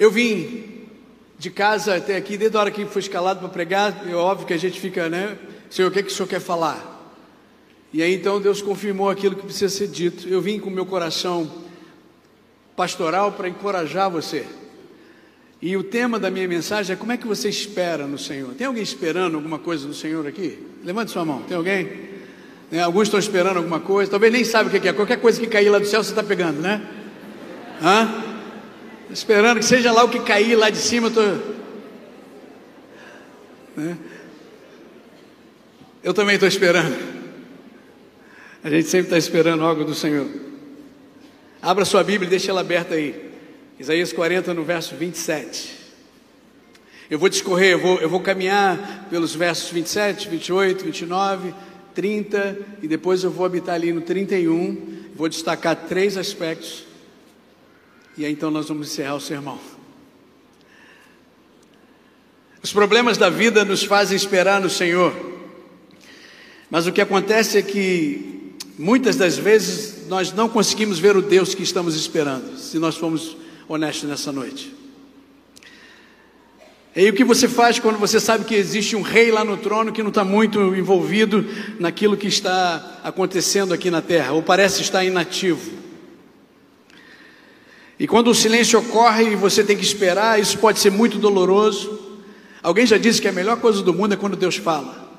Eu vim de casa até aqui, desde a hora que foi escalado para pregar, é óbvio que a gente fica, né? Senhor, o que, é que o Senhor quer falar? E aí então Deus confirmou aquilo que precisa ser dito. Eu vim com meu coração pastoral para encorajar você. E o tema da minha mensagem é como é que você espera no Senhor. Tem alguém esperando alguma coisa no Senhor aqui? Levante sua mão. Tem alguém? Né? Alguns estão esperando alguma coisa, talvez nem sabe o que é. Qualquer coisa que cair lá do céu você está pegando, né? Hã? Esperando que seja lá o que cair lá de cima. Eu, tô... né? eu também estou esperando. A gente sempre está esperando algo do Senhor. Abra sua Bíblia e deixa ela aberta aí. Isaías 40, no verso 27. Eu vou discorrer, eu vou, eu vou caminhar pelos versos 27, 28, 29, 30 e depois eu vou habitar ali no 31. Vou destacar três aspectos e aí então nós vamos encerrar o sermão. Os problemas da vida nos fazem esperar no Senhor, mas o que acontece é que muitas das vezes nós não conseguimos ver o Deus que estamos esperando, se nós formos honestos nessa noite. E aí o que você faz quando você sabe que existe um rei lá no trono que não está muito envolvido naquilo que está acontecendo aqui na terra, ou parece estar inativo? E quando o silêncio ocorre e você tem que esperar, isso pode ser muito doloroso. Alguém já disse que a melhor coisa do mundo é quando Deus fala.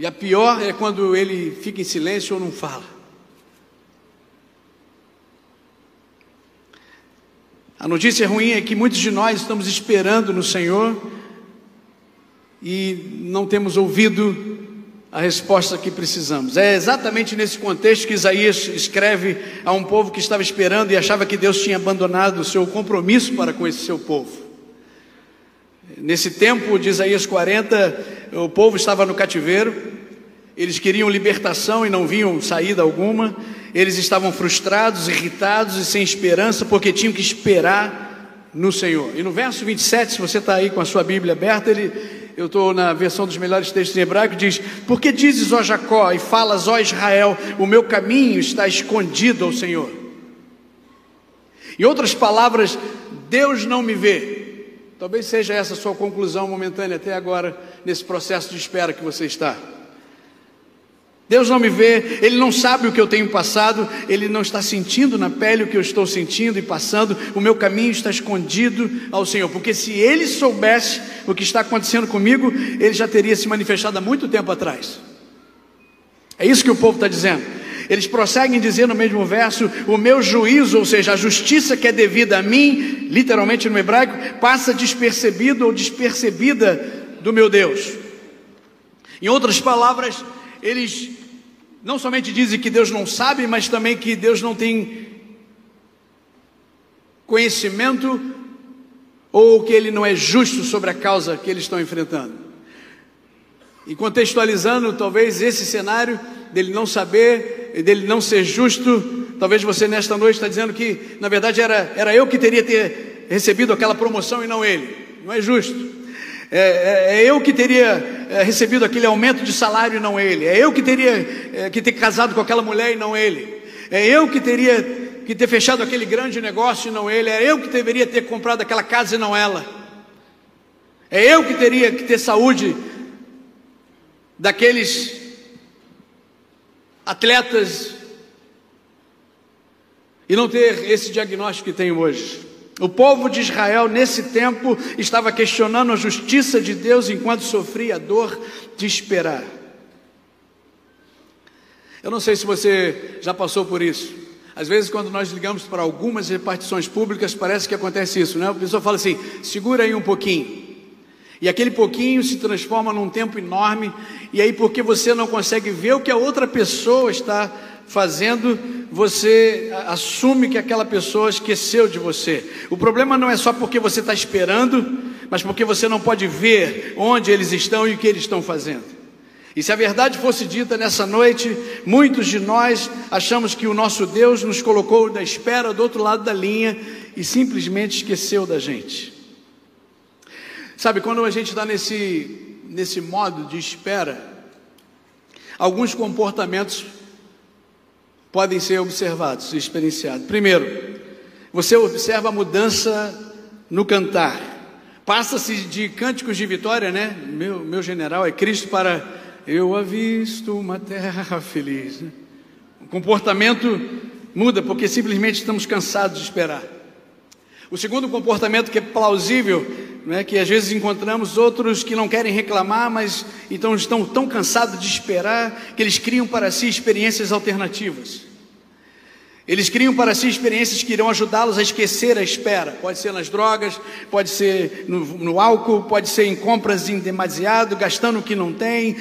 E a pior é quando ele fica em silêncio ou não fala. A notícia ruim é que muitos de nós estamos esperando no Senhor e não temos ouvido a resposta que precisamos. É exatamente nesse contexto que Isaías escreve a um povo que estava esperando e achava que Deus tinha abandonado o seu compromisso para com esse seu povo. Nesse tempo de Isaías 40, o povo estava no cativeiro, eles queriam libertação e não viam saída alguma, eles estavam frustrados, irritados e sem esperança porque tinham que esperar no Senhor. E no verso 27, se você está aí com a sua Bíblia aberta, ele eu estou na versão dos melhores textos em hebraico, diz: Por que dizes, ó Jacó, e falas, ó Israel, o meu caminho está escondido ao Senhor? Em outras palavras, Deus não me vê. Talvez seja essa a sua conclusão momentânea até agora, nesse processo de espera que você está. Deus não me vê, Ele não sabe o que eu tenho passado, Ele não está sentindo na pele o que eu estou sentindo e passando, o meu caminho está escondido ao Senhor, porque se Ele soubesse o que está acontecendo comigo, Ele já teria se manifestado há muito tempo atrás. É isso que o povo está dizendo. Eles prosseguem dizer no mesmo verso: o meu juízo, ou seja, a justiça que é devida a mim, literalmente no hebraico, passa despercebido ou despercebida do meu Deus. Em outras palavras, eles não somente dizem que Deus não sabe, mas também que Deus não tem conhecimento ou que ele não é justo sobre a causa que eles estão enfrentando. E contextualizando talvez esse cenário dele não saber, dele não ser justo, talvez você nesta noite está dizendo que na verdade era, era eu que teria ter recebido aquela promoção e não ele. Não é justo. É, é, é eu que teria é, recebido aquele aumento de salário e não ele. É eu que teria é, que ter casado com aquela mulher e não ele. É eu que teria que ter fechado aquele grande negócio e não ele. É eu que deveria ter comprado aquela casa e não ela. É eu que teria que ter saúde daqueles atletas e não ter esse diagnóstico que tenho hoje. O povo de Israel, nesse tempo, estava questionando a justiça de Deus enquanto sofria a dor de esperar. Eu não sei se você já passou por isso. Às vezes, quando nós ligamos para algumas repartições públicas, parece que acontece isso, né? A pessoa fala assim: segura aí um pouquinho. E aquele pouquinho se transforma num tempo enorme, e aí, porque você não consegue ver o que a outra pessoa está fazendo, você assume que aquela pessoa esqueceu de você. O problema não é só porque você está esperando, mas porque você não pode ver onde eles estão e o que eles estão fazendo. E se a verdade fosse dita nessa noite, muitos de nós achamos que o nosso Deus nos colocou da espera do outro lado da linha e simplesmente esqueceu da gente. Sabe, quando a gente está nesse, nesse modo de espera, alguns comportamentos podem ser observados e experienciados. Primeiro, você observa a mudança no cantar. Passa-se de cânticos de vitória, né? Meu, meu general é Cristo para eu avisto uma terra feliz. Né? O comportamento muda porque simplesmente estamos cansados de esperar. O segundo comportamento que é plausível, né, que às vezes encontramos outros que não querem reclamar, mas então estão tão cansados de esperar que eles criam para si experiências alternativas. Eles criam para si experiências que irão ajudá-los a esquecer a espera. Pode ser nas drogas, pode ser no, no álcool, pode ser em compras em demasiado, gastando o que não tem,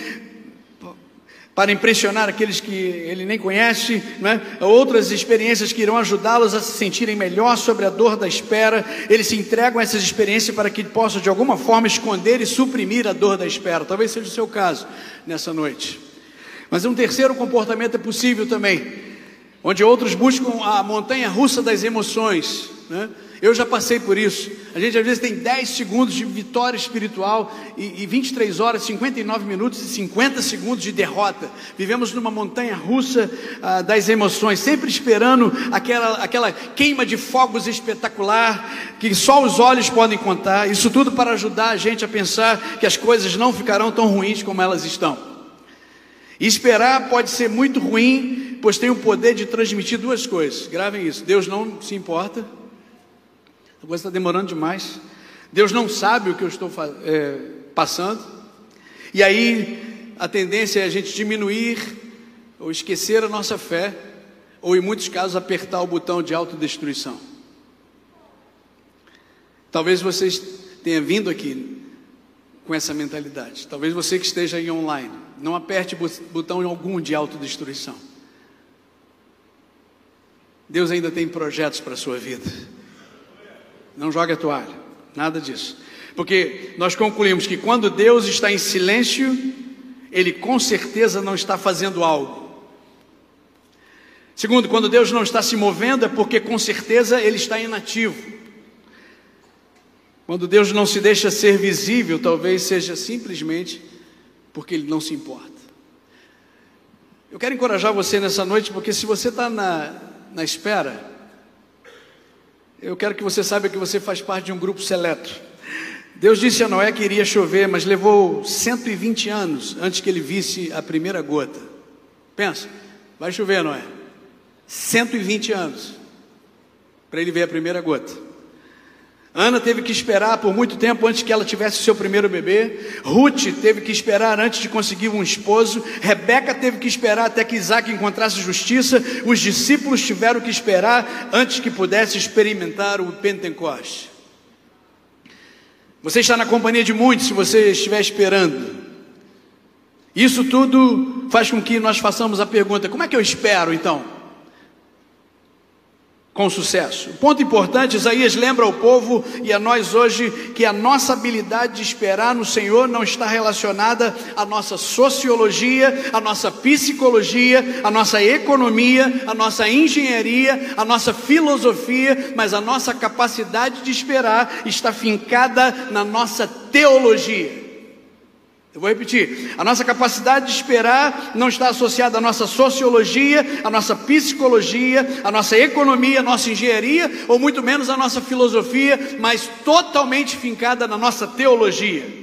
para impressionar aqueles que ele nem conhece, é? outras experiências que irão ajudá-los a se sentirem melhor sobre a dor da espera. Eles se entregam a essas experiências para que possam de alguma forma esconder e suprimir a dor da espera. Talvez seja o seu caso nessa noite. Mas um terceiro comportamento é possível também, onde outros buscam a montanha russa das emoções. Né? Eu já passei por isso. A gente às vezes tem 10 segundos de vitória espiritual e, e 23 horas, 59 minutos e 50 segundos de derrota. Vivemos numa montanha russa ah, das emoções, sempre esperando aquela, aquela queima de fogos espetacular que só os olhos podem contar. Isso tudo para ajudar a gente a pensar que as coisas não ficarão tão ruins como elas estão. E esperar pode ser muito ruim, pois tem o poder de transmitir duas coisas. Gravem isso: Deus não se importa a coisa está demorando demais. Deus não sabe o que eu estou é, passando. E aí a tendência é a gente diminuir ou esquecer a nossa fé, ou em muitos casos apertar o botão de autodestruição. Talvez vocês tenham vindo aqui com essa mentalidade. Talvez você que esteja aí online, não aperte botão algum de autodestruição. Deus ainda tem projetos para a sua vida. Não jogue a toalha, nada disso. Porque nós concluímos que quando Deus está em silêncio, Ele com certeza não está fazendo algo. Segundo, quando Deus não está se movendo, é porque com certeza Ele está inativo. Quando Deus não se deixa ser visível, talvez seja simplesmente porque Ele não se importa. Eu quero encorajar você nessa noite, porque se você está na, na espera, eu quero que você saiba que você faz parte de um grupo seleto. Deus disse a Noé que iria chover, mas levou 120 anos antes que ele visse a primeira gota. Pensa, vai chover, Noé. 120 anos para ele ver a primeira gota. Ana teve que esperar por muito tempo antes que ela tivesse seu primeiro bebê. Ruth teve que esperar antes de conseguir um esposo. Rebeca teve que esperar até que Isaac encontrasse justiça. Os discípulos tiveram que esperar antes que pudesse experimentar o Pentecoste. Você está na companhia de muitos se você estiver esperando. Isso tudo faz com que nós façamos a pergunta: como é que eu espero então? Com sucesso. Ponto importante: Isaías lembra ao povo e a nós hoje que a nossa habilidade de esperar no Senhor não está relacionada à nossa sociologia, à nossa psicologia, à nossa economia, à nossa engenharia, à nossa filosofia, mas a nossa capacidade de esperar está fincada na nossa teologia. Eu vou repetir: a nossa capacidade de esperar não está associada à nossa sociologia, à nossa psicologia, à nossa economia, à nossa engenharia, ou muito menos à nossa filosofia, mas totalmente fincada na nossa teologia.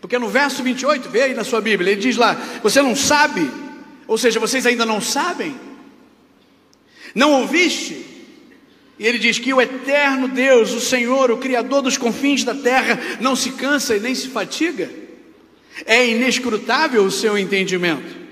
Porque no verso 28, vê aí na sua Bíblia, ele diz lá: Você não sabe, ou seja, vocês ainda não sabem, não ouviste. E ele diz que o eterno Deus, o Senhor, o Criador dos confins da terra, não se cansa e nem se fatiga. É inescrutável o seu entendimento.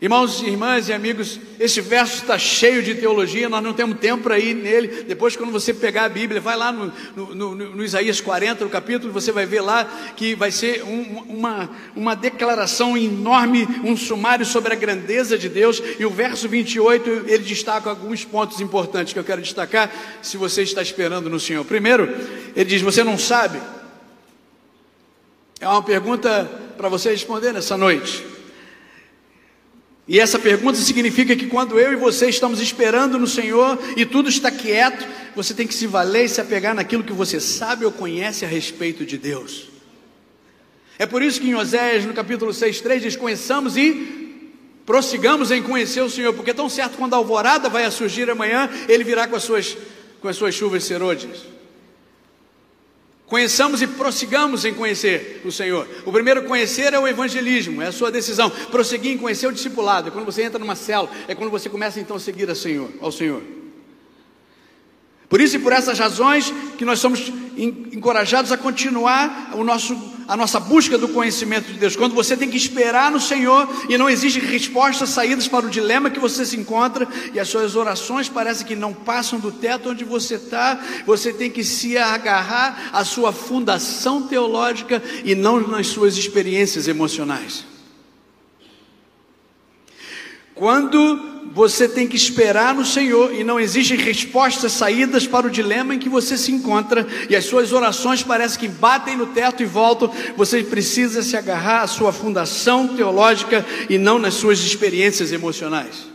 Irmãos, irmãs e amigos, esse verso está cheio de teologia, nós não temos tempo para ir nele. Depois, quando você pegar a Bíblia, vai lá no, no, no, no Isaías 40, no capítulo, você vai ver lá que vai ser um, uma, uma declaração enorme, um sumário sobre a grandeza de Deus. E o verso 28, ele destaca alguns pontos importantes que eu quero destacar, se você está esperando no Senhor. Primeiro, ele diz: Você não sabe é uma pergunta para você responder nessa noite. E essa pergunta significa que quando eu e você estamos esperando no Senhor e tudo está quieto, você tem que se valer e se apegar naquilo que você sabe ou conhece a respeito de Deus. É por isso que em Oséias, no capítulo 6, 3, diz: Conheçamos e prossigamos em conhecer o Senhor, porque tão certo quando a alvorada vai surgir amanhã, ele virá com as suas, com as suas chuvas serôdias. Conheçamos e prossigamos em conhecer o Senhor. O primeiro conhecer é o evangelismo, é a sua decisão. Prosseguir em conhecer o discipulado, é quando você entra numa cela, é quando você começa então a seguir ao Senhor. Por isso e por essas razões que nós somos encorajados a continuar o nosso, a nossa busca do conhecimento de Deus. Quando você tem que esperar no Senhor e não existe respostas, saídas para o dilema que você se encontra e as suas orações parecem que não passam do teto onde você está, você tem que se agarrar à sua fundação teológica e não nas suas experiências emocionais. Quando você tem que esperar no Senhor e não existem respostas, saídas para o dilema em que você se encontra e as suas orações parecem que batem no teto e voltam. Você precisa se agarrar à sua fundação teológica e não nas suas experiências emocionais.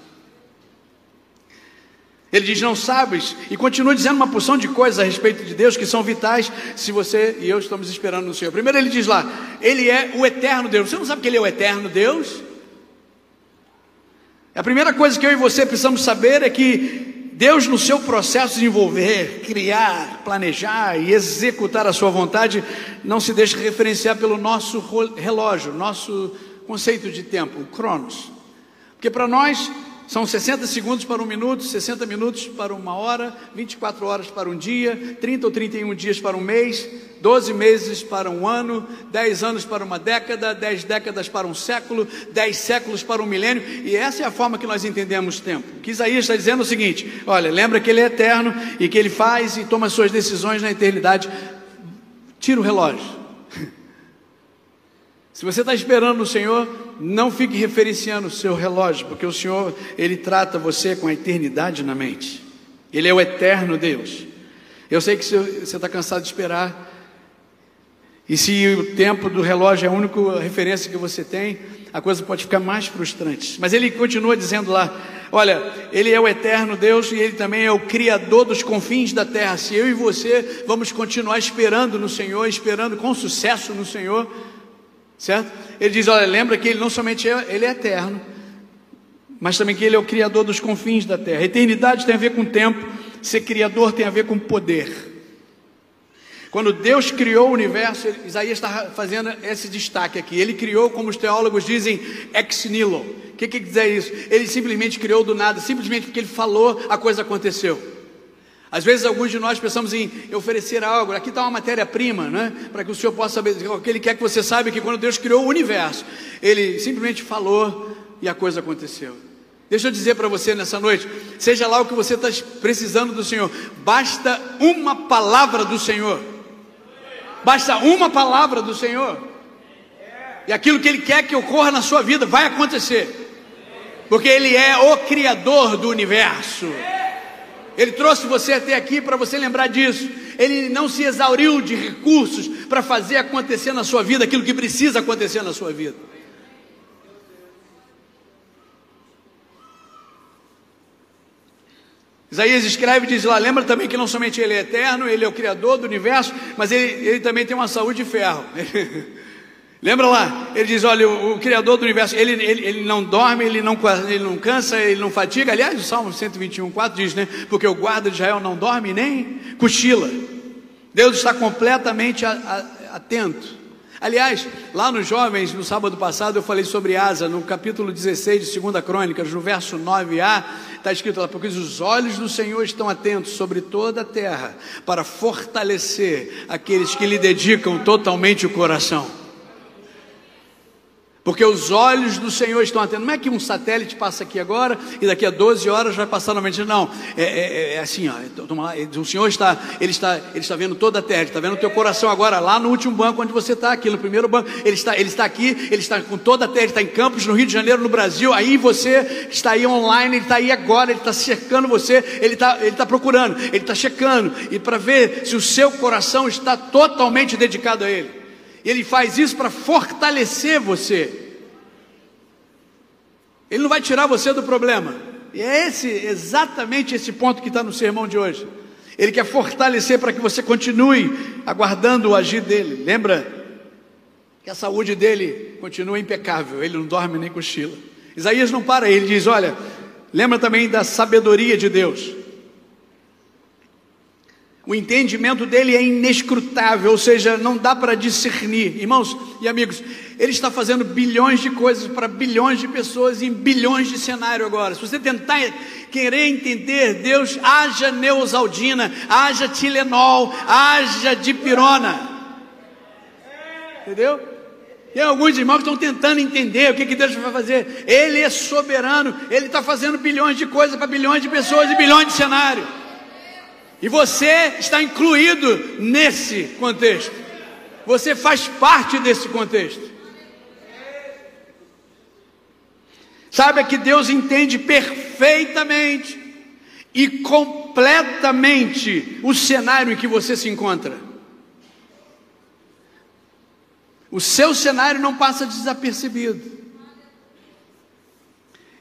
Ele diz: Não sabes, e continua dizendo uma porção de coisas a respeito de Deus que são vitais se você e eu estamos esperando no Senhor. Primeiro, ele diz lá: Ele é o eterno Deus. Você não sabe que Ele é o eterno Deus? A primeira coisa que eu e você precisamos saber é que Deus, no seu processo de desenvolver, criar, planejar e executar a sua vontade, não se deixa referenciar pelo nosso relógio, nosso conceito de tempo, o Cronos. Porque para nós, são 60 segundos para um minuto, 60 minutos para uma hora, 24 horas para um dia, 30 ou 31 dias para um mês, 12 meses para um ano, 10 anos para uma década, 10 décadas para um século, 10 séculos para um milênio, e essa é a forma que nós entendemos tempo. O que Isaías está dizendo é o seguinte: olha, lembra que ele é eterno e que ele faz e toma suas decisões na eternidade. Tira o relógio. Se você está esperando no Senhor, não fique referenciando o seu relógio, porque o Senhor, Ele trata você com a eternidade na mente. Ele é o eterno Deus. Eu sei que você está cansado de esperar, e se o tempo do relógio é a única referência que você tem, a coisa pode ficar mais frustrante. Mas ele continua dizendo lá: olha, ele é o eterno Deus e ele também é o criador dos confins da terra. Se eu e você vamos continuar esperando no Senhor, esperando com sucesso no Senhor, certo? Ele diz: olha, lembra que ele não somente é, ele é eterno, mas também que ele é o criador dos confins da terra. Eternidade tem a ver com tempo, ser criador tem a ver com poder. Quando Deus criou o universo, Isaías está fazendo esse destaque aqui. Ele criou, como os teólogos dizem, ex nihilo. O que, que quer dizer isso? Ele simplesmente criou do nada, simplesmente porque ele falou, a coisa aconteceu. Às vezes alguns de nós pensamos em oferecer algo, aqui está uma matéria-prima, né? para que o Senhor possa saber, que Ele quer que você saiba que quando Deus criou o universo, Ele simplesmente falou e a coisa aconteceu. Deixa eu dizer para você nessa noite, seja lá o que você está precisando do Senhor, basta uma palavra do Senhor, basta uma palavra do Senhor, e aquilo que Ele quer que ocorra na sua vida vai acontecer, porque Ele é o Criador do universo. Ele trouxe você até aqui para você lembrar disso. Ele não se exauriu de recursos para fazer acontecer na sua vida aquilo que precisa acontecer na sua vida. Isaías escreve e diz lá: lembra também que não somente Ele é eterno, Ele é o Criador do universo, mas Ele, ele também tem uma saúde de ferro. Lembra lá? Ele diz: olha, o, o, Criador do universo, ele, ele, ele não dorme, ele não, ele não cansa, ele não fatiga. Aliás, o Salmo 121, 4 diz, né? Porque o guarda de Israel não dorme nem cochila. Deus está completamente a, a, atento. Aliás, lá nos jovens, no sábado passado, eu falei sobre Asa, no capítulo 16 de 2 Crônicas, no verso 9a, está escrito lá, porque os olhos do Senhor estão atentos sobre toda a terra, para fortalecer aqueles que lhe dedicam totalmente o coração. Porque os olhos do Senhor estão atentos. Não é que um satélite passa aqui agora e daqui a 12 horas vai passar novamente. Não, é, é, é assim, ó, o Senhor está ele, está, ele está vendo toda a terra, está vendo o teu coração agora, lá no último banco onde você está, aqui no primeiro banco. Ele está, ele está aqui, ele está com toda a terra, ele está em Campos, no Rio de Janeiro, no Brasil. Aí você está aí online, ele está aí agora, ele está cercando você, ele está, ele está procurando, ele está checando, e para ver se o seu coração está totalmente dedicado a Ele. Ele faz isso para fortalecer você. Ele não vai tirar você do problema. E é esse, exatamente esse ponto que está no sermão de hoje. Ele quer fortalecer para que você continue aguardando o agir dele. Lembra que a saúde dele continua impecável, ele não dorme nem cochila. Isaías não para, ele diz: Olha, lembra também da sabedoria de Deus. O entendimento dele é inescrutável, ou seja, não dá para discernir. Irmãos e amigos, ele está fazendo bilhões de coisas para bilhões de pessoas em bilhões de cenários agora. Se você tentar querer entender Deus, haja Neusaldina, haja Tilenol, haja Dipirona. Entendeu? Tem alguns irmãos que estão tentando entender o que, que Deus vai fazer. Ele é soberano, ele está fazendo bilhões de coisas para bilhões de pessoas e bilhões de cenários. E você está incluído nesse contexto. Você faz parte desse contexto. Saiba que Deus entende perfeitamente e completamente o cenário em que você se encontra. O seu cenário não passa desapercebido.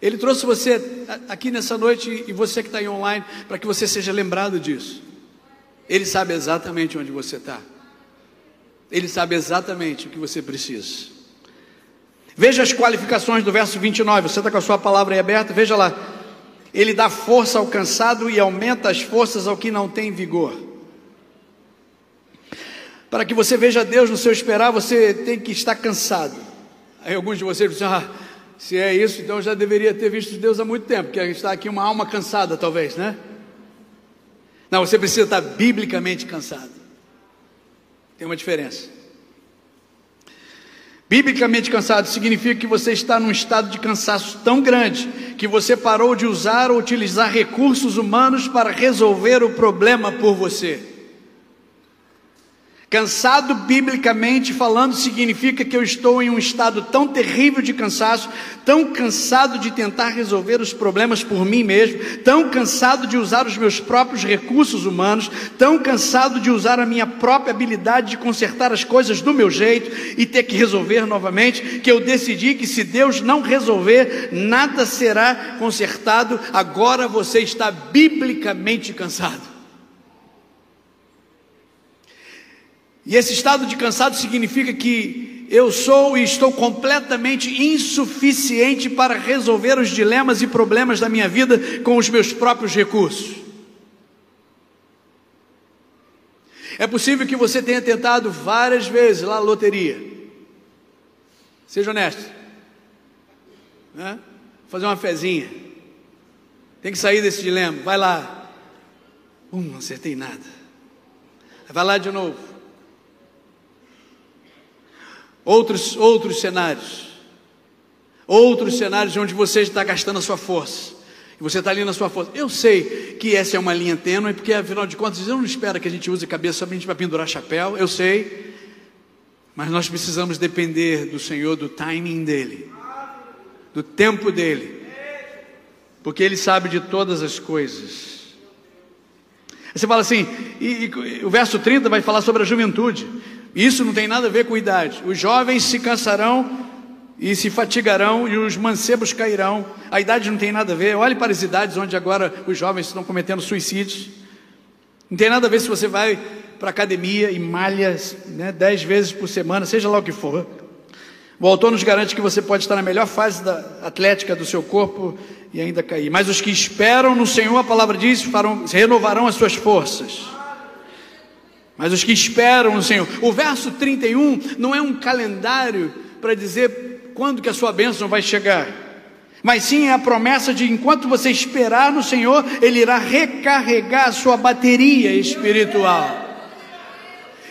Ele trouxe você aqui nessa noite e você que está aí online para que você seja lembrado disso. Ele sabe exatamente onde você está. Ele sabe exatamente o que você precisa. Veja as qualificações do verso 29. Você está com a sua palavra aí aberta? Veja lá. Ele dá força ao cansado e aumenta as forças ao que não tem vigor. Para que você veja Deus no seu esperar, você tem que estar cansado. Aí alguns de vocês dizem, ah, se é isso, então eu já deveria ter visto Deus há muito tempo, porque está aqui uma alma cansada, talvez, né? Não, você precisa estar biblicamente cansado. Tem uma diferença. Biblicamente cansado significa que você está num estado de cansaço tão grande que você parou de usar ou utilizar recursos humanos para resolver o problema por você. Cansado biblicamente falando significa que eu estou em um estado tão terrível de cansaço, tão cansado de tentar resolver os problemas por mim mesmo, tão cansado de usar os meus próprios recursos humanos, tão cansado de usar a minha própria habilidade de consertar as coisas do meu jeito e ter que resolver novamente, que eu decidi que se Deus não resolver, nada será consertado. Agora você está biblicamente cansado. E esse estado de cansado significa que eu sou e estou completamente insuficiente para resolver os dilemas e problemas da minha vida com os meus próprios recursos. É possível que você tenha tentado várias vezes lá a loteria. Seja honesto. Né? Fazer uma fezinha. Tem que sair desse dilema. Vai lá. Hum, não acertei nada. Vai lá de novo. Outros, outros cenários. Outros cenários onde você está gastando a sua força. Você está ali na sua força. Eu sei que essa é uma linha tênue, porque afinal de contas, eu não espero que a gente use a cabeça somente para pendurar chapéu. Eu sei. Mas nós precisamos depender do Senhor, do timing dEle, do tempo dEle, porque Ele sabe de todas as coisas. Você fala assim, e, e, o verso 30 vai falar sobre a juventude. Isso não tem nada a ver com idade. Os jovens se cansarão e se fatigarão, e os mancebos cairão. A idade não tem nada a ver. Olhe para as idades onde agora os jovens estão cometendo suicídios. Não tem nada a ver se você vai para a academia e malha né, dez vezes por semana, seja lá o que for. O autor nos garante que você pode estar na melhor fase da atlética do seu corpo e ainda cair. Mas os que esperam no Senhor, a palavra diz, farão, renovarão as suas forças mas os que esperam no Senhor. O verso 31 não é um calendário para dizer quando que a sua bênção vai chegar, mas sim é a promessa de enquanto você esperar no Senhor, Ele irá recarregar a sua bateria espiritual.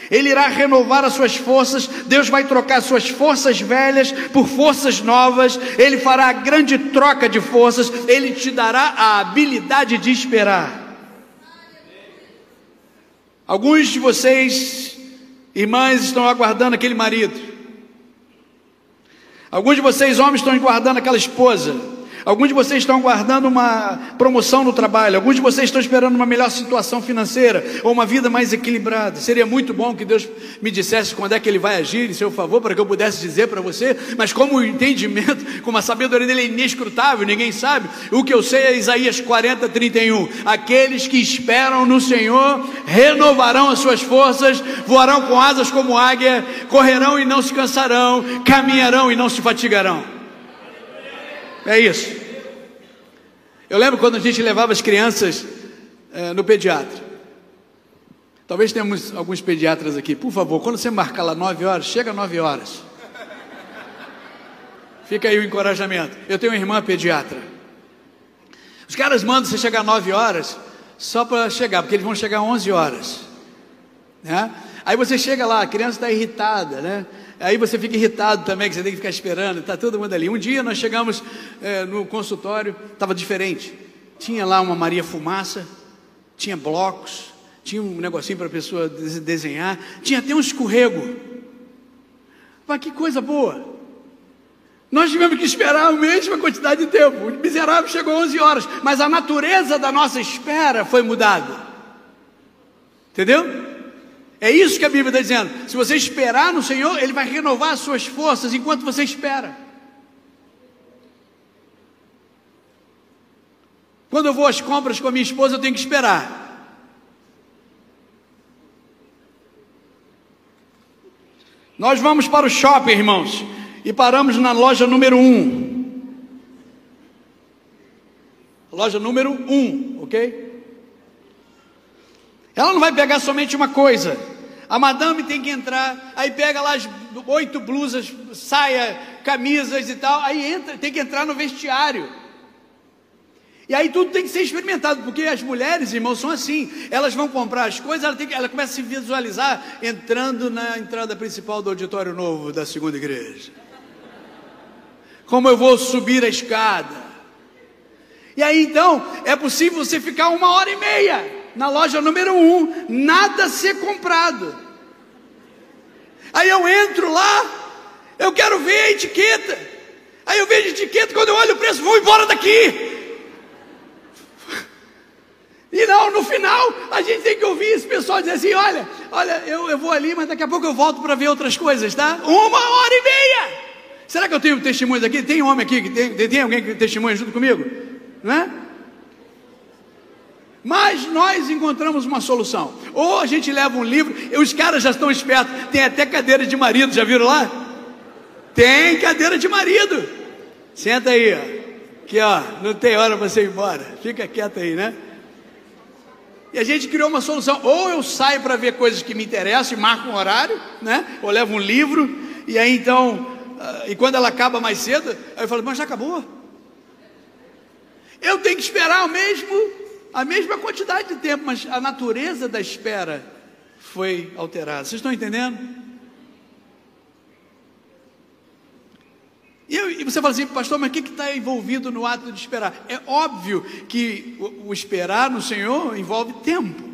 Ele irá renovar as suas forças, Deus vai trocar suas forças velhas por forças novas, Ele fará a grande troca de forças, Ele te dará a habilidade de esperar. Alguns de vocês, irmãs, estão aguardando aquele marido. Alguns de vocês, homens, estão aguardando aquela esposa. Alguns de vocês estão aguardando uma promoção no trabalho, alguns de vocês estão esperando uma melhor situação financeira ou uma vida mais equilibrada. Seria muito bom que Deus me dissesse quando é que Ele vai agir em seu favor, para que eu pudesse dizer para você, mas como o entendimento, como a sabedoria dele é inescrutável, ninguém sabe, o que eu sei é Isaías 40, 31. Aqueles que esperam no Senhor renovarão as suas forças, voarão com asas como águia, correrão e não se cansarão, caminharão e não se fatigarão. É isso. Eu lembro quando a gente levava as crianças é, no pediatra. Talvez tenhamos alguns pediatras aqui. Por favor, quando você marcar lá 9 horas, chega 9 horas. Fica aí o encorajamento. Eu tenho uma irmã pediatra. Os caras mandam você chegar 9 horas só para chegar, porque eles vão chegar 11 horas. Né? Aí você chega lá, a criança está irritada, né? Aí você fica irritado também, que você tem que ficar esperando, está todo mundo ali. Um dia nós chegamos é, no consultório, estava diferente. Tinha lá uma Maria Fumaça, tinha blocos, tinha um negocinho para a pessoa desenhar, tinha até um escorrego. Mas que coisa boa! Nós tivemos que esperar a mesma quantidade de tempo. O miserável chegou 11 horas, mas a natureza da nossa espera foi mudada. Entendeu? É isso que a Bíblia está dizendo. Se você esperar no Senhor, Ele vai renovar as suas forças enquanto você espera. Quando eu vou às compras com a minha esposa, eu tenho que esperar. Nós vamos para o shopping, irmãos, e paramos na loja número 1. Um. Loja número 1, um, ok? Ela não vai pegar somente uma coisa. A madame tem que entrar, aí pega lá as oito blusas, saia, camisas e tal, aí entra, tem que entrar no vestiário. E aí tudo tem que ser experimentado, porque as mulheres, irmãos, são assim. Elas vão comprar as coisas, ela, tem ela começa a se visualizar entrando na entrada principal do auditório novo da segunda igreja. Como eu vou subir a escada. E aí então, é possível você ficar uma hora e meia na loja número um, nada ser comprado. Aí eu entro lá, eu quero ver a etiqueta. Aí eu vejo a etiqueta, quando eu olho o preço, vou embora daqui. E não, no final, a gente tem que ouvir esse pessoal dizer assim: olha, olha, eu, eu vou ali, mas daqui a pouco eu volto para ver outras coisas, tá? Uma hora e meia. Será que eu tenho testemunhos aqui? Tem homem aqui que tem, tem alguém que testemunha junto comigo? Não é? Mas nós encontramos uma solução. Ou a gente leva um livro, e os caras já estão espertos, tem até cadeira de marido, já viram lá? Tem cadeira de marido. Senta aí, ó. Aqui, ó, não tem hora para você ir embora. Fica quieto aí, né? E a gente criou uma solução. Ou eu saio para ver coisas que me interessam e marco um horário, né? Ou levo um livro, e aí então, uh, e quando ela acaba mais cedo, aí eu falo, mas já acabou. Eu tenho que esperar o mesmo a mesma quantidade de tempo, mas a natureza da espera foi alterada. Vocês estão entendendo? E, eu, e você fala assim, pastor, mas o que está envolvido no ato de esperar? É óbvio que o, o esperar no Senhor envolve tempo.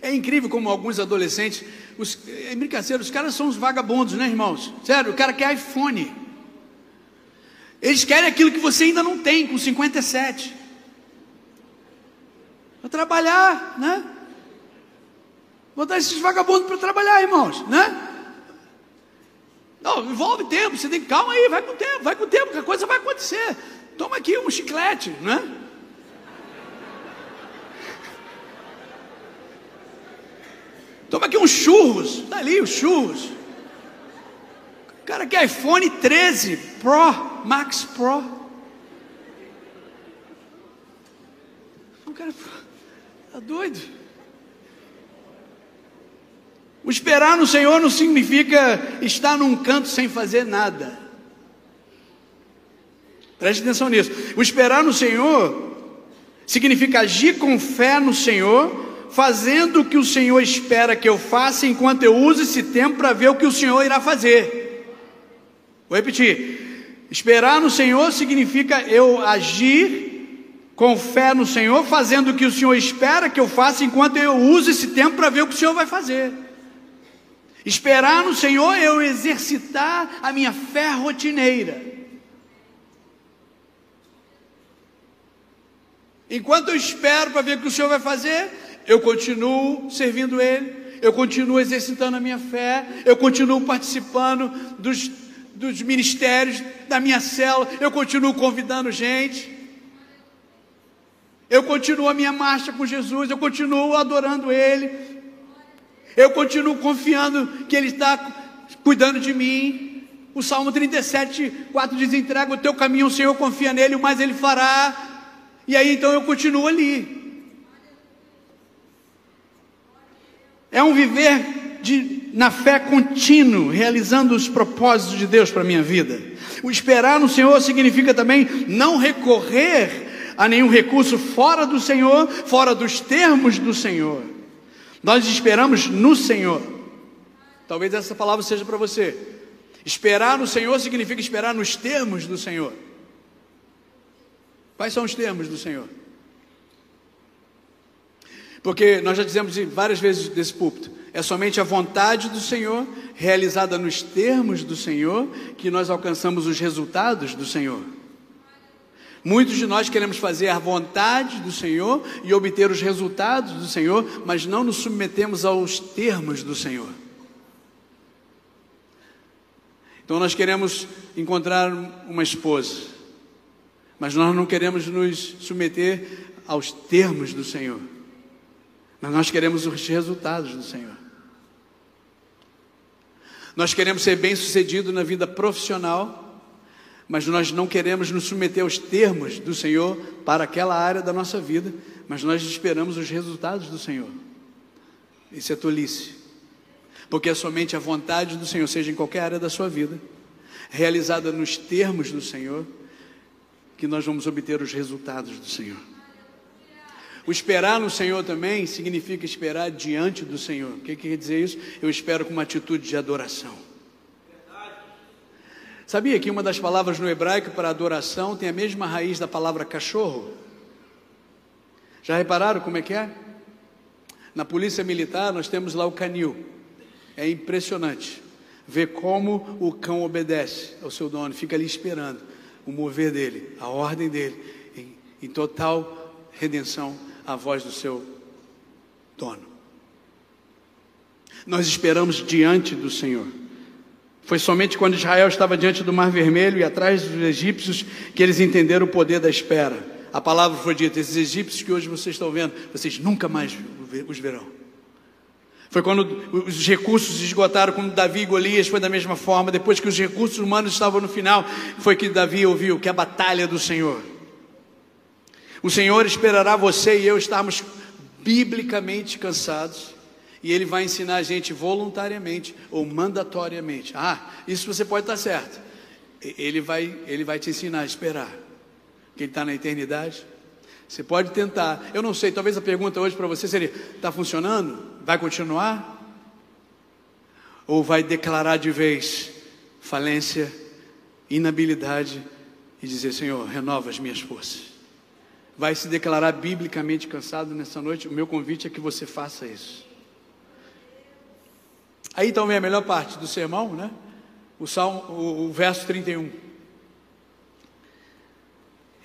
É incrível como alguns adolescentes, os, é brincadeira, os caras são os vagabundos, né, irmãos? Sério, o cara quer iPhone. Eles querem aquilo que você ainda não tem com 57 para trabalhar, né? Botar esses vagabundos para trabalhar, irmãos, né? Não, envolve tempo, você tem que, calma aí, vai com o tempo, vai com o tempo, que a coisa vai acontecer. Toma aqui um chiclete, né? Toma aqui uns churros, tá ali os churros. O cara quer iPhone 13 Pro, Max Pro. O cara Está doido? O esperar no Senhor não significa estar num canto sem fazer nada. Preste atenção nisso. O esperar no Senhor significa agir com fé no Senhor, fazendo o que o Senhor espera que eu faça, enquanto eu uso esse tempo para ver o que o Senhor irá fazer. Vou repetir. Esperar no Senhor significa eu agir com fé no Senhor, fazendo o que o Senhor espera que eu faça, enquanto eu uso esse tempo para ver o que o Senhor vai fazer. Esperar no Senhor é eu exercitar a minha fé rotineira. Enquanto eu espero para ver o que o Senhor vai fazer, eu continuo servindo Ele, eu continuo exercitando a minha fé, eu continuo participando dos, dos ministérios da minha célula, eu continuo convidando gente eu continuo a minha marcha com Jesus, eu continuo adorando Ele, eu continuo confiando que Ele está cuidando de mim. O Salmo 37, 4 diz: entrega o teu caminho, o Senhor confia nele, o mais Ele fará. E aí então eu continuo ali. É um viver de, na fé contínuo, realizando os propósitos de Deus para a minha vida. O esperar no Senhor significa também não recorrer a nenhum recurso fora do Senhor, fora dos termos do Senhor. Nós esperamos no Senhor. Talvez essa palavra seja para você. Esperar no Senhor significa esperar nos termos do Senhor. Quais são os termos do Senhor? Porque nós já dizemos várias vezes desse púlpito, é somente a vontade do Senhor, realizada nos termos do Senhor, que nós alcançamos os resultados do Senhor. Muitos de nós queremos fazer a vontade do Senhor e obter os resultados do Senhor, mas não nos submetemos aos termos do Senhor. Então nós queremos encontrar uma esposa, mas nós não queremos nos submeter aos termos do Senhor. Mas nós queremos os resultados do Senhor. Nós queremos ser bem-sucedidos na vida profissional, mas nós não queremos nos submeter aos termos do Senhor para aquela área da nossa vida, mas nós esperamos os resultados do Senhor. Isso é tolice, porque é somente a vontade do Senhor, seja em qualquer área da sua vida, realizada nos termos do Senhor, que nós vamos obter os resultados do Senhor. O esperar no Senhor também significa esperar diante do Senhor. O que quer dizer isso? Eu espero com uma atitude de adoração. Sabia que uma das palavras no hebraico para adoração tem a mesma raiz da palavra cachorro? Já repararam como é que é? Na polícia militar nós temos lá o canil. É impressionante ver como o cão obedece ao seu dono, fica ali esperando o mover dele, a ordem dele, em, em total redenção a voz do seu dono. Nós esperamos diante do Senhor. Foi somente quando Israel estava diante do Mar Vermelho e atrás dos egípcios que eles entenderam o poder da espera. A palavra foi dita: esses egípcios que hoje vocês estão vendo, vocês nunca mais os verão. Foi quando os recursos esgotaram, quando Davi e Golias foi da mesma forma. Depois que os recursos humanos estavam no final, foi que Davi ouviu que é a batalha do Senhor. O Senhor esperará você e eu estarmos biblicamente cansados. E Ele vai ensinar a gente voluntariamente ou mandatoriamente. Ah, isso você pode estar certo. Ele vai, ele vai te ensinar a esperar. Que Ele está na eternidade. Você pode tentar. Eu não sei, talvez a pergunta hoje para você seria: está funcionando? Vai continuar? Ou vai declarar de vez falência, inabilidade e dizer: Senhor, renova as minhas forças? vai se declarar biblicamente cansado nessa noite, o meu convite é que você faça isso. Aí também a melhor parte do sermão, né? O, salmo, o, o verso 31.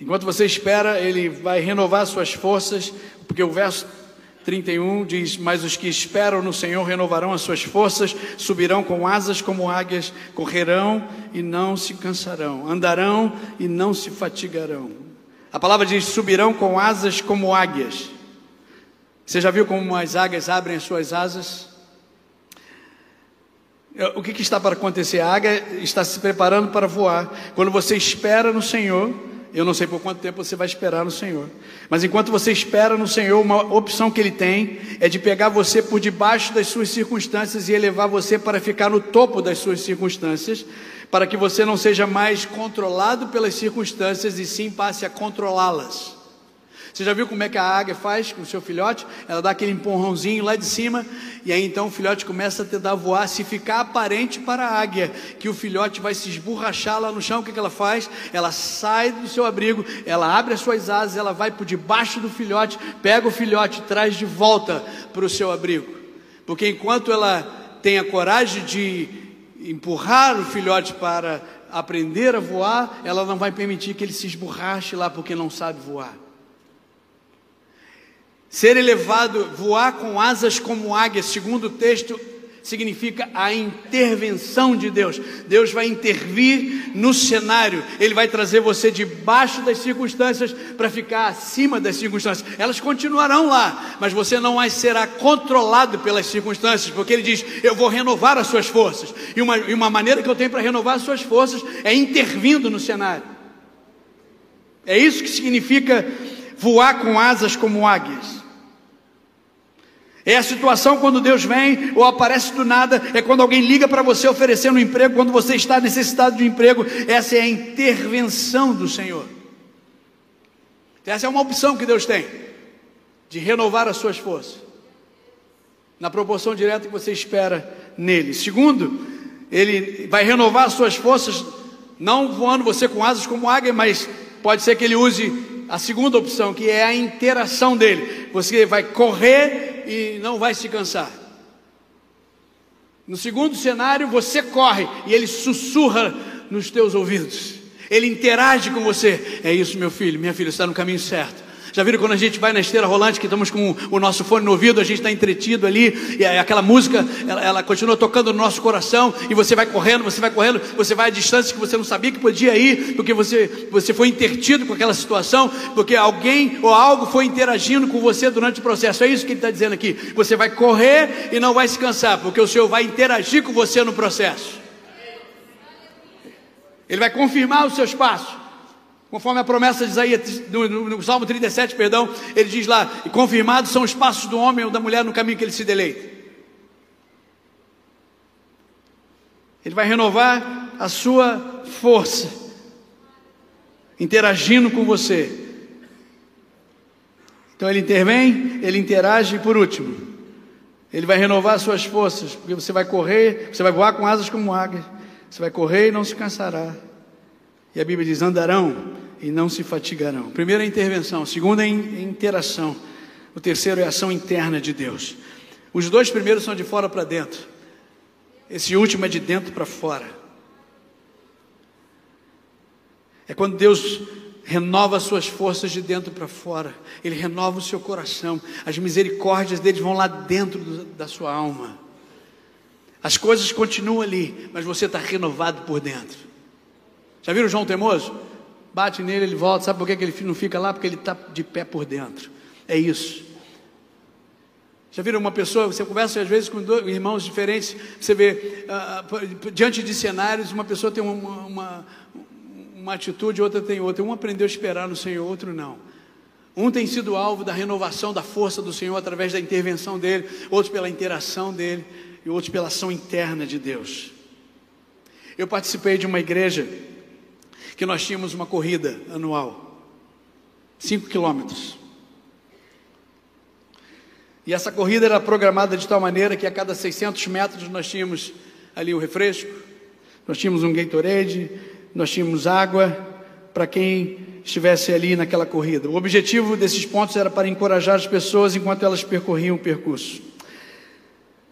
Enquanto você espera, ele vai renovar suas forças, porque o verso 31 diz: Mas os que esperam no Senhor renovarão as suas forças, subirão com asas como águias, correrão e não se cansarão, andarão e não se fatigarão. A palavra diz: subirão com asas como águias. Você já viu como as águias abrem as suas asas? O que, que, está para acontecer? A águia está se preparando para voar. Quando você espera no Senhor, eu não sei por quanto tempo você vai esperar no Senhor, mas enquanto você espera no Senhor, uma opção que Ele tem é de pegar você por debaixo das suas circunstâncias e elevar você para ficar no topo das suas circunstâncias, para que você não seja mais controlado pelas circunstâncias e sim passe a controlá-las. Você já viu como é que a águia faz com o seu filhote? Ela dá aquele empurrãozinho lá de cima, e aí então o filhote começa a tentar voar. Se ficar aparente para a águia que o filhote vai se esborrachar lá no chão, o que, que ela faz? Ela sai do seu abrigo, ela abre as suas asas, ela vai por debaixo do filhote, pega o filhote traz de volta para o seu abrigo. Porque enquanto ela tem a coragem de empurrar o filhote para aprender a voar, ela não vai permitir que ele se esborrache lá porque não sabe voar. Ser elevado, voar com asas como águia, segundo o texto, significa a intervenção de Deus. Deus vai intervir no cenário, Ele vai trazer você debaixo das circunstâncias para ficar acima das circunstâncias. Elas continuarão lá, mas você não mais será controlado pelas circunstâncias, porque Ele diz: Eu vou renovar as suas forças. E uma, e uma maneira que eu tenho para renovar as suas forças é intervindo no cenário. É isso que significa voar com asas como águias. É a situação quando Deus vem ou aparece do nada, é quando alguém liga para você oferecendo um emprego, quando você está necessitado de um emprego. Essa é a intervenção do Senhor. Essa é uma opção que Deus tem de renovar as suas forças, na proporção direta que você espera nele. Segundo, ele vai renovar as suas forças, não voando você com asas como águia, mas pode ser que ele use a segunda opção, que é a interação dele. Você vai correr e não vai se cansar. No segundo cenário, você corre e ele sussurra nos teus ouvidos. Ele interage com você. É isso, meu filho, minha filha, está no caminho certo. Já viram quando a gente vai na esteira rolante, que estamos com o nosso fone no ouvido, a gente está entretido ali, e aquela música, ela, ela, continua tocando no nosso coração, e você vai correndo, você vai correndo, você vai a distância que você não sabia que podia ir, porque você, você foi intertido com aquela situação, porque alguém ou algo foi interagindo com você durante o processo. É isso que ele está dizendo aqui. Você vai correr e não vai se cansar, porque o Senhor vai interagir com você no processo. Ele vai confirmar os seus passos. Conforme a promessa de Isaías, no, no, no, Salmo 37, perdão, ele diz lá: e confirmados são os passos do homem ou da mulher no caminho que ele se deleita. Ele vai renovar a sua força, interagindo com você. Então ele intervém, ele interage e por último, ele vai renovar as suas forças, porque você vai correr, você vai voar com asas como águia, você vai correr e não se cansará. E a Bíblia diz: andarão e não se fatigarão. Primeira é intervenção, segunda é interação. O terceiro é ação interna de Deus. Os dois primeiros são de fora para dentro. Esse último é de dentro para fora. É quando Deus renova suas forças de dentro para fora. Ele renova o seu coração. As misericórdias dele vão lá dentro do, da sua alma. As coisas continuam ali, mas você está renovado por dentro. Já viram João Temoso? Bate nele, ele volta. Sabe por que ele não fica lá? Porque ele está de pé por dentro. É isso. Já viram uma pessoa, você conversa às vezes com dois irmãos diferentes, você vê, uh, diante de cenários, uma pessoa tem uma, uma, uma atitude, outra tem outra. Um aprendeu a esperar no Senhor, outro não. Um tem sido alvo da renovação da força do Senhor através da intervenção dele, outros pela interação dele e outros pela ação interna de Deus. Eu participei de uma igreja que nós tínhamos uma corrida anual, 5 quilômetros. E essa corrida era programada de tal maneira que a cada 600 metros nós tínhamos ali o refresco, nós tínhamos um Gatorade, nós tínhamos água para quem estivesse ali naquela corrida. O objetivo desses pontos era para encorajar as pessoas enquanto elas percorriam o percurso.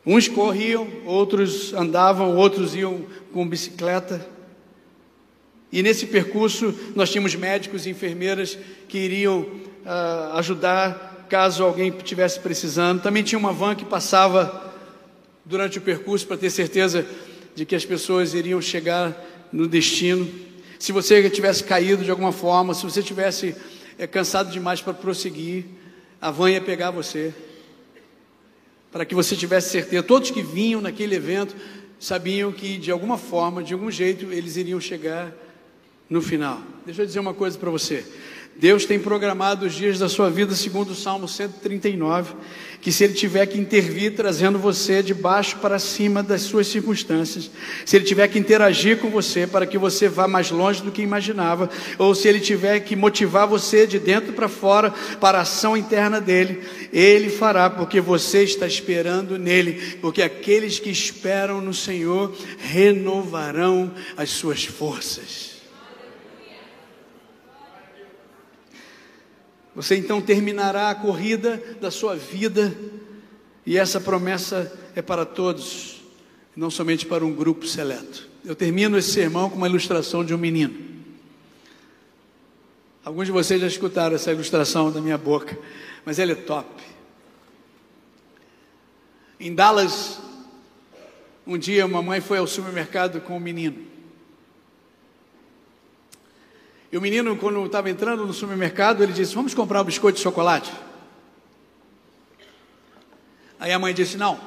Uns corriam, outros andavam, outros iam com bicicleta. E nesse percurso nós tínhamos médicos e enfermeiras que iriam uh, ajudar caso alguém tivesse precisando. Também tinha uma van que passava durante o percurso para ter certeza de que as pessoas iriam chegar no destino. Se você tivesse caído de alguma forma, se você tivesse é, cansado demais para prosseguir, a van ia pegar você. Para que você tivesse certeza, todos que vinham naquele evento sabiam que de alguma forma, de algum jeito, eles iriam chegar no final. Deixa eu dizer uma coisa para você. Deus tem programado os dias da sua vida, segundo o Salmo 139, que se Ele tiver que intervir trazendo você de baixo para cima das suas circunstâncias, se Ele tiver que interagir com você para que você vá mais longe do que imaginava, ou se Ele tiver que motivar você de dentro para fora para a ação interna dele, Ele fará, porque você está esperando nele, porque aqueles que esperam no Senhor renovarão as suas forças. Você então terminará a corrida da sua vida, e essa promessa é para todos, não somente para um grupo seleto. Eu termino esse sermão com uma ilustração de um menino. Alguns de vocês já escutaram essa ilustração da minha boca, mas ela é top. Em Dallas, um dia uma mãe foi ao supermercado com um menino. E o menino, quando estava entrando no supermercado, ele disse: Vamos comprar um biscoito de chocolate? Aí a mãe disse: Não.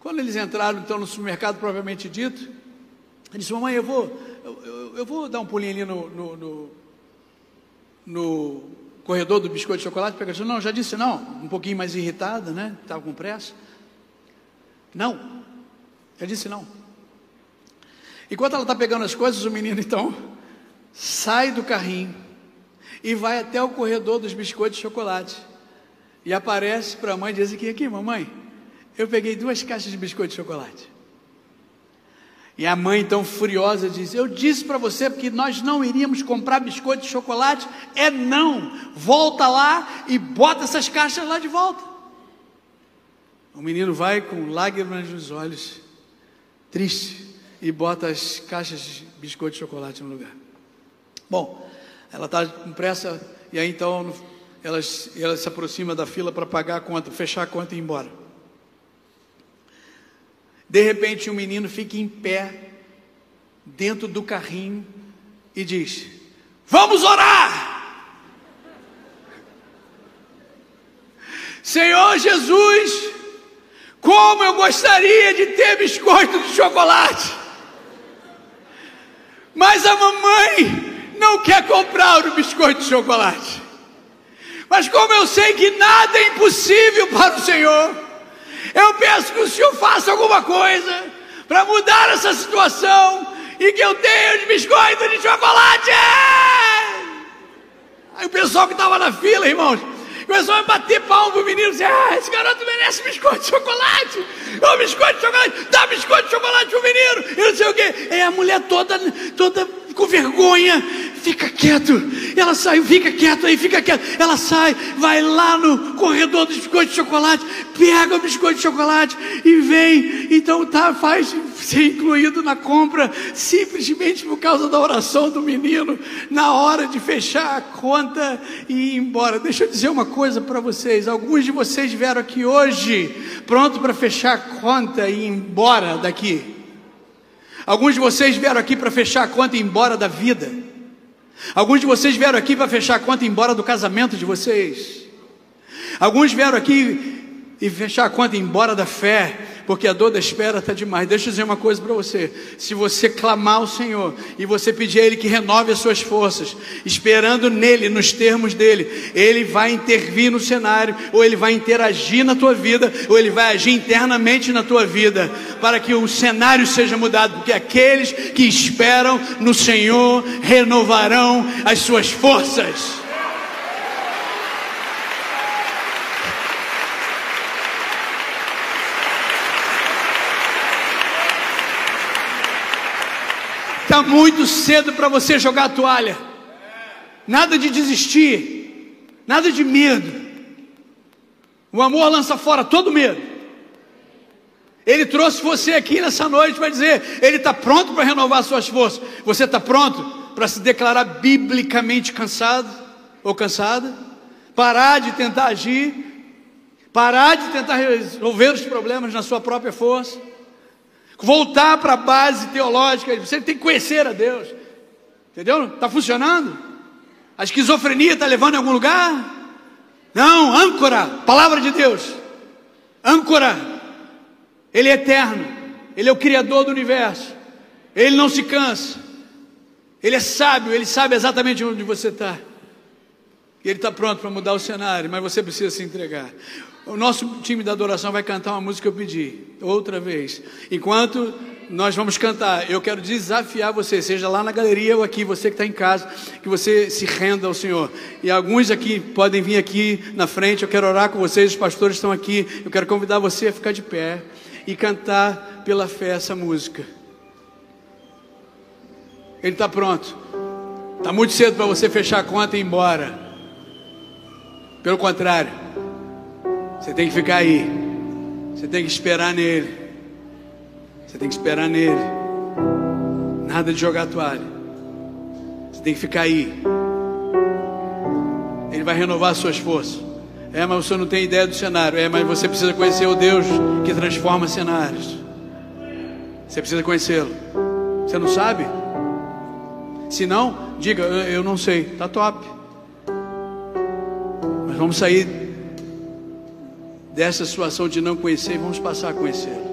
Quando eles entraram então no supermercado, provavelmente dito, ele disse: Mamãe, eu vou, eu, eu, eu vou dar um pulinho ali no, no, no, no corredor do biscoito de chocolate, pega e não, já disse não, um pouquinho mais irritada, né? Estava com pressa. Não, já disse não. Enquanto ela está pegando as coisas, o menino então sai do carrinho e vai até o corredor dos biscoitos de chocolate. E aparece para a mãe e diz aqui, aqui, mamãe, eu peguei duas caixas de biscoito de chocolate. E a mãe, então furiosa, diz: Eu disse para você que nós não iríamos comprar biscoito de chocolate. É não. Volta lá e bota essas caixas lá de volta. O menino vai com lágrimas nos olhos, triste, e bota as caixas de biscoito de chocolate no lugar. Bom, ela está com pressa, e aí então ela, ela se aproxima da fila para pagar a conta, fechar a conta e ir embora. De repente, o um menino fica em pé, dentro do carrinho, e diz: Vamos orar! Senhor Jesus, como eu gostaria de ter biscoito de chocolate, mas a mamãe não quer comprar o biscoito de chocolate. Mas como eu sei que nada é impossível para o Senhor, eu peço que o Senhor faça alguma coisa para mudar essa situação e que eu tenha os biscoitos de chocolate. Aí o pessoal que estava na fila, irmãos, começou a bater palmo pro menino, dizer, ah, esse garoto merece biscoito de chocolate, ô biscoito de chocolate, dá biscoito de chocolate pro menino, e não sei o quê. É a mulher toda, toda com vergonha, fica quieto. Ela saiu, fica quieto aí, fica quieto. Ela sai, vai lá no corredor do biscoito de chocolate, pega o biscoito de chocolate e vem. Então tá, faz ser incluído na compra, simplesmente por causa da oração do menino, na hora de fechar a conta e ir embora. Deixa eu dizer uma coisa para vocês: alguns de vocês vieram aqui hoje, pronto para fechar a conta e ir embora daqui. Alguns de vocês vieram aqui para fechar a conta e ir embora da vida. Alguns de vocês vieram aqui para fechar a conta e ir embora do casamento de vocês. Alguns vieram aqui e fechar a conta e ir embora da fé porque a dor da espera está demais. Deixa eu dizer uma coisa para você: se você clamar ao Senhor e você pedir a Ele que renove as suas forças, esperando nele, nos termos dele, Ele vai intervir no cenário, ou Ele vai interagir na tua vida, ou Ele vai agir internamente na tua vida, para que o cenário seja mudado, porque aqueles que esperam no Senhor renovarão as suas forças. Está muito cedo para você jogar a toalha. Nada de desistir. Nada de medo. O amor lança fora todo medo. Ele trouxe você aqui nessa noite para dizer: Ele está pronto para renovar suas forças. Você está pronto para se declarar biblicamente cansado ou cansada? Parar de tentar agir? Parar de tentar resolver os problemas na sua própria força? Voltar para a base teológica, você tem que conhecer a Deus. Entendeu? Está funcionando? A esquizofrenia está levando em algum lugar? Não, âncora, palavra de Deus. Âncora. Ele é eterno. Ele é o criador do universo. Ele não se cansa. Ele é sábio, ele sabe exatamente onde você está. E ele está pronto para mudar o cenário, mas você precisa se entregar. O nosso time da adoração vai cantar uma música que eu pedi, outra vez. Enquanto nós vamos cantar, eu quero desafiar você, seja lá na galeria ou aqui, você que está em casa, que você se renda ao Senhor. E alguns aqui podem vir aqui na frente, eu quero orar com vocês, os pastores estão aqui. Eu quero convidar você a ficar de pé e cantar pela fé essa música. Ele está pronto. Está muito cedo para você fechar a conta e ir embora. Pelo contrário. Você tem que ficar aí. Você tem que esperar nele. Você tem que esperar nele. Nada de jogar toalha. Você tem que ficar aí. Ele vai renovar suas forças. É, mas você não tem ideia do cenário. É, mas você precisa conhecer o Deus que transforma cenários. Você precisa conhecê-lo. Você não sabe? Se não, diga, eu não sei. Tá top. Mas vamos sair dessa situação de não conhecer vamos passar a conhecê-lo.